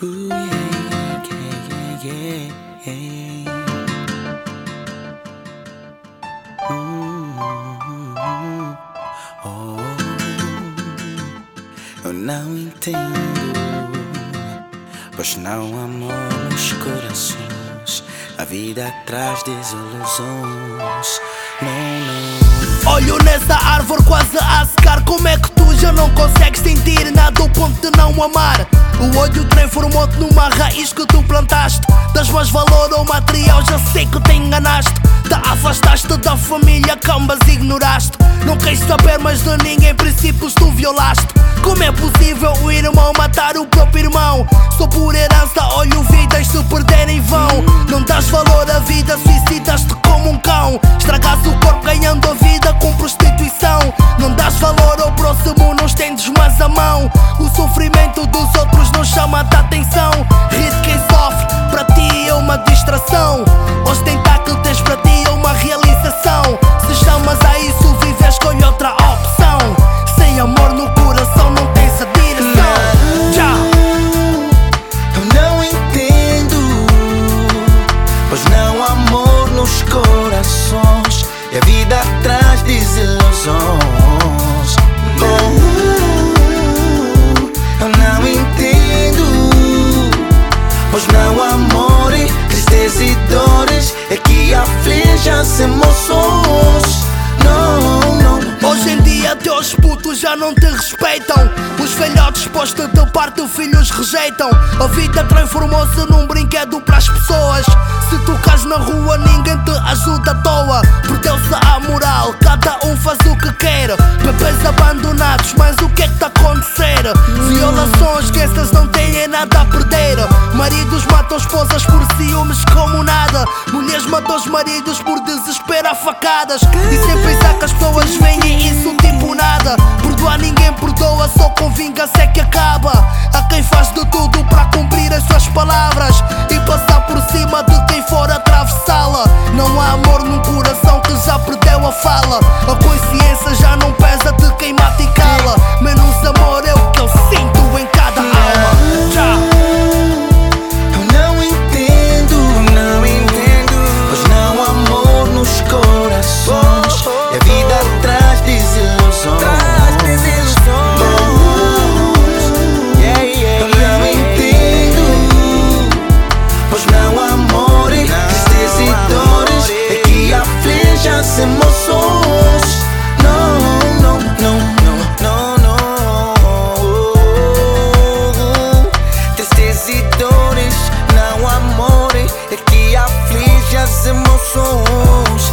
Hum, oh, eu não entendo, pois não amor nos corações. A vida traz desilusões. Não, não. Olho nessa árvore quase a secar. Como é que já não consegues sentir nada ao ponto de não amar? O olho transformou-te numa raiz que tu plantaste. Das mais valor ao material, já sei que te enganaste. Te afastaste da família, cambas ignoraste. Não queres saber mais de ninguém, princípios tu violaste. Como é possível o irmão matar o próprio irmão? Só por herança, olho vidas se perder em vão. Não dás valor à vida, suicidas-te como um cão. Estragas o corpo ganhando a vida com prostituição. Não dás valor ao próximo, não estendes mais a mão. O sofrimento dos outros não chama-te atenção. Rir de quem sofre, para a vida traz desilusões. Oh, eu não entendo, pois não amor tristeza e dores é que aflige as emoções. Não, não. Hoje em dia teus putos já não te respeitam Os velhotes postos de parte filhos rejeitam A vida transformou-se num brinquedo para as pessoas Se tocas na rua ninguém te ajuda à toa Perdeu-se a moral, cada um faz o que quer Bebês abandonados, mas o que é que tá a acontecer? Violações que essas não têm nada a perder. Maridos matam esposas por ciúmes como nada. Mulheres matam os maridos por desespero a facadas. E sem pensar que as pessoas veem isso tipo nada. Perdoar ninguém perdoa, só com vingança é que acaba. Há quem faz de tudo para cumprir as suas palavras. fala, a consciência já não ojos